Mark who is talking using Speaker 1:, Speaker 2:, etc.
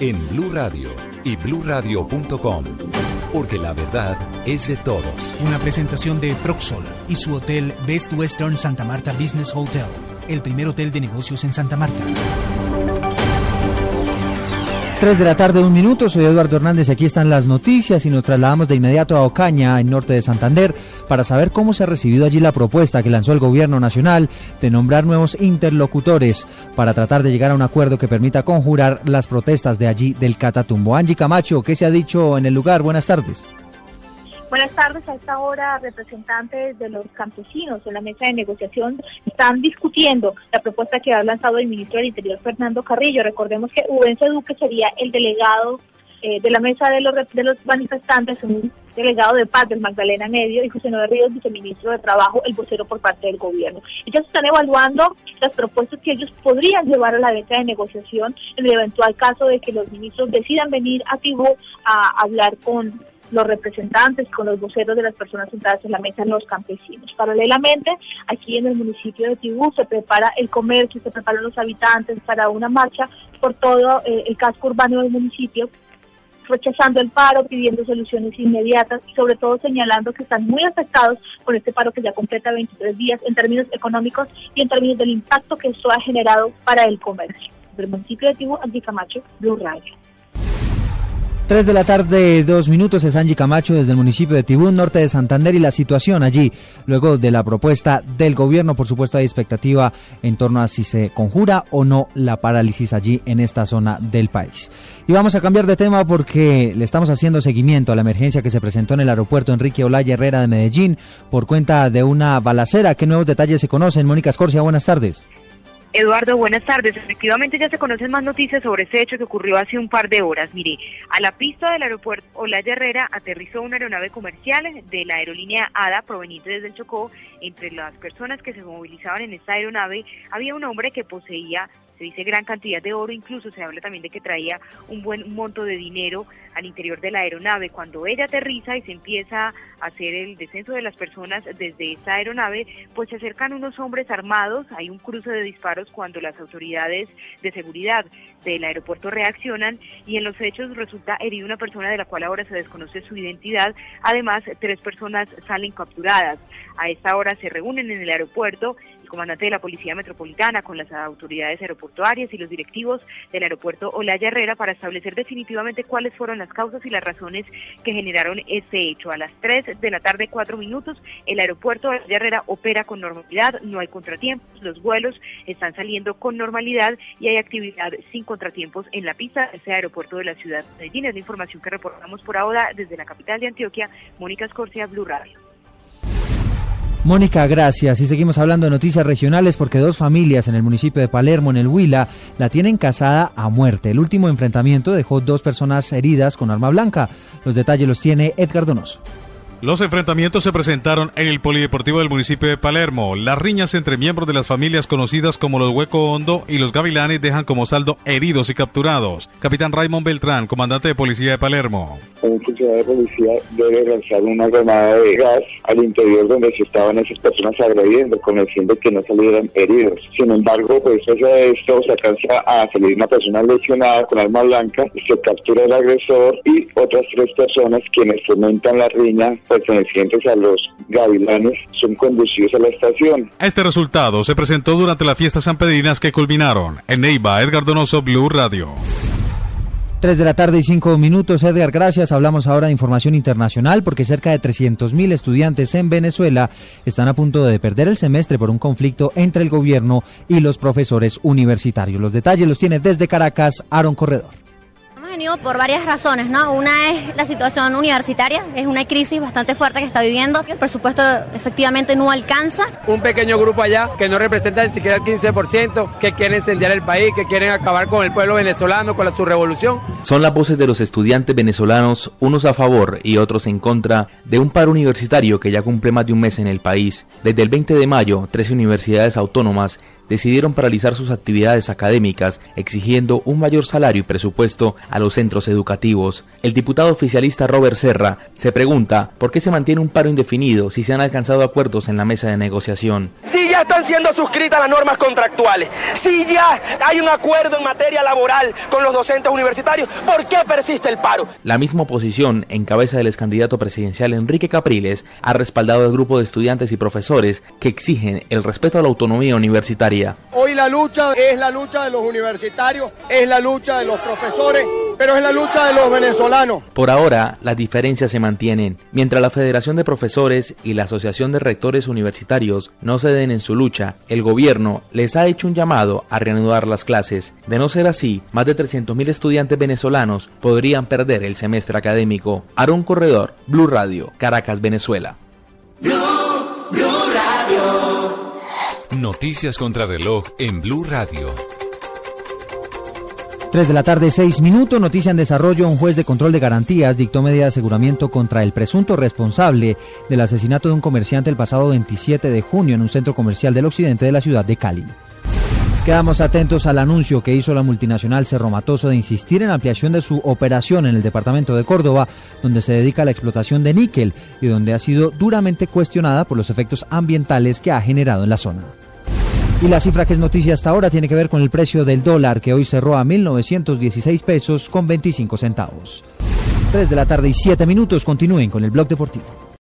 Speaker 1: en Blue Radio y bluradio.com, porque la verdad es de todos.
Speaker 2: Una presentación de Proxol y su hotel Best Western Santa Marta Business Hotel, el primer hotel de negocios en Santa Marta.
Speaker 3: 3 de la tarde, un minuto. Soy Eduardo Hernández. Aquí están las noticias y nos trasladamos de inmediato a Ocaña, en norte de Santander, para saber cómo se ha recibido allí la propuesta que lanzó el gobierno nacional de nombrar nuevos interlocutores para tratar de llegar a un acuerdo que permita conjurar las protestas de allí del Catatumbo. Angie Camacho, ¿qué se ha dicho en el lugar? Buenas tardes.
Speaker 4: Buenas tardes. A esta hora, representantes de los campesinos en la mesa de negociación están discutiendo la propuesta que ha lanzado el ministro del Interior, Fernando Carrillo. Recordemos que Ubense Duque sería el delegado eh, de la mesa de los, de los manifestantes, un delegado de paz del Magdalena Medio, y José Noé Ríos, viceministro de Trabajo, el vocero por parte del gobierno. Ellos están evaluando las propuestas que ellos podrían llevar a la mesa de negociación en el eventual caso de que los ministros decidan venir a Tibú a hablar con los representantes, con los voceros de las personas sentadas en la mesa, los campesinos. Paralelamente, aquí en el municipio de Tibú se prepara el comercio, se preparan los habitantes para una marcha por todo eh, el casco urbano del municipio rechazando el paro, pidiendo soluciones inmediatas y sobre todo señalando que están muy afectados por este paro que ya completa 23 días en términos económicos y en términos del impacto que esto ha generado para el comercio. Del municipio de Tibú, Andy Camacho, Blue Radio.
Speaker 3: 3 de la tarde, dos minutos, es Angie Camacho desde el municipio de Tibún, norte de Santander, y la situación allí, luego de la propuesta del gobierno, por supuesto hay expectativa en torno a si se conjura o no la parálisis allí en esta zona del país. Y vamos a cambiar de tema porque le estamos haciendo seguimiento a la emergencia que se presentó en el aeropuerto Enrique Olaya Herrera de Medellín por cuenta de una balacera. ¿Qué nuevos detalles se conocen? Mónica Escorcia, buenas tardes.
Speaker 5: Eduardo, buenas tardes. Efectivamente ya se conocen más noticias sobre ese hecho que ocurrió hace un par de horas. Mire, a la pista del aeropuerto Olaya Herrera aterrizó una aeronave comercial de la aerolínea ADA proveniente desde el Chocó. Entre las personas que se movilizaban en esta aeronave había un hombre que poseía se dice gran cantidad de oro, incluso se habla también de que traía un buen monto de dinero al interior de la aeronave. Cuando ella aterriza y se empieza a hacer el descenso de las personas desde esa aeronave, pues se acercan unos hombres armados, hay un cruce de disparos cuando las autoridades de seguridad del aeropuerto reaccionan y en los hechos resulta herida una persona de la cual ahora se desconoce su identidad. Además, tres personas salen capturadas. A esta hora se reúnen en el aeropuerto el comandante de la Policía Metropolitana con las autoridades aeroportuarias y los directivos del aeropuerto Olaya Herrera para establecer definitivamente cuáles fueron las causas y las razones que generaron este hecho. A las 3 de la tarde, 4 minutos, el aeropuerto Olaya Herrera opera con normalidad, no hay contratiempos, los vuelos están saliendo con normalidad y hay actividad sin contratiempos en la pista de ese aeropuerto de la ciudad de Medellín. Es la información que reportamos por ahora desde la capital de Antioquia, Mónica Escorcia, Blue Radio.
Speaker 3: Mónica, gracias. Y seguimos hablando de noticias regionales porque dos familias en el municipio de Palermo, en el Huila, la tienen casada a muerte. El último enfrentamiento dejó dos personas heridas con arma blanca. Los detalles los tiene Edgar Donoso.
Speaker 6: Los enfrentamientos se presentaron en el Polideportivo del municipio de Palermo. Las riñas entre miembros de las familias conocidas como los Hueco Hondo y los Gavilanes dejan como saldo heridos y capturados. Capitán Raymond Beltrán, comandante de policía de Palermo.
Speaker 7: Un funcionario de policía debe lanzar una granada de gas al interior donde se estaban esas personas agrediendo con el fin de que no salieran heridos. Sin embargo, pues de esto se alcanza a salir una persona lesionada con arma blanca, se captura el agresor y otras tres personas quienes fomentan la riña pertenecientes a los gavilanes son conducidos a la estación.
Speaker 6: Este resultado se presentó durante las fiestas sanpedrinas que culminaron en Neiva, Edgar Donoso, Blue Radio.
Speaker 3: 3 de la tarde y 5 minutos. Edgar, gracias. Hablamos ahora de información internacional porque cerca de 300.000 estudiantes en Venezuela están a punto de perder el semestre por un conflicto entre el gobierno y los profesores universitarios. Los detalles los tiene desde Caracas Aaron Corredor
Speaker 8: venido por varias razones, ¿no? Una es la situación universitaria, es una crisis bastante fuerte que está viviendo, el presupuesto efectivamente no alcanza.
Speaker 9: Un pequeño grupo allá que no representa ni siquiera el 15%, que quiere incendiar el país, que quieren acabar con el pueblo venezolano, con la, su revolución.
Speaker 10: Son las voces de los estudiantes venezolanos, unos a favor y otros en contra, de un paro universitario que ya cumple más de un mes en el país. Desde el 20 de mayo, 13 universidades autónomas decidieron paralizar sus actividades académicas exigiendo un mayor salario y presupuesto a los centros educativos. El diputado oficialista Robert Serra se pregunta por qué se mantiene un paro indefinido si se han alcanzado acuerdos en la mesa de negociación.
Speaker 11: Ya están siendo suscritas las normas contractuales, si ya hay un acuerdo en materia laboral con los docentes universitarios, ¿por qué persiste el paro?
Speaker 10: La misma oposición, en cabeza del ex candidato presidencial Enrique Capriles, ha respaldado al grupo de estudiantes y profesores que exigen el respeto a la autonomía universitaria
Speaker 12: Hoy la lucha es la lucha de los universitarios, es la lucha de los profesores, pero es la lucha de los venezolanos.
Speaker 10: Por ahora, las diferencias se mantienen. Mientras la Federación de Profesores y la Asociación de Rectores Universitarios no ceden en su lucha, el gobierno les ha hecho un llamado a reanudar las clases. De no ser así, más de 300.000 estudiantes venezolanos podrían perder el semestre académico. Aaron Corredor, Blue Radio, Caracas, Venezuela.
Speaker 1: Noticias contra reloj en Blue Radio.
Speaker 3: 3 de la tarde, 6 minutos. Noticia en desarrollo. Un juez de control de garantías dictó medida de aseguramiento contra el presunto responsable del asesinato de un comerciante el pasado 27 de junio en un centro comercial del occidente de la ciudad de Cali. Quedamos atentos al anuncio que hizo la multinacional Cerro Matoso de insistir en ampliación de su operación en el departamento de Córdoba, donde se dedica a la explotación de níquel y donde ha sido duramente cuestionada por los efectos ambientales que ha generado en la zona. Y la cifra que es noticia hasta ahora tiene que ver con el precio del dólar, que hoy cerró a 1.916 pesos con 25 centavos. 3 de la tarde y 7 minutos. Continúen con el blog deportivo.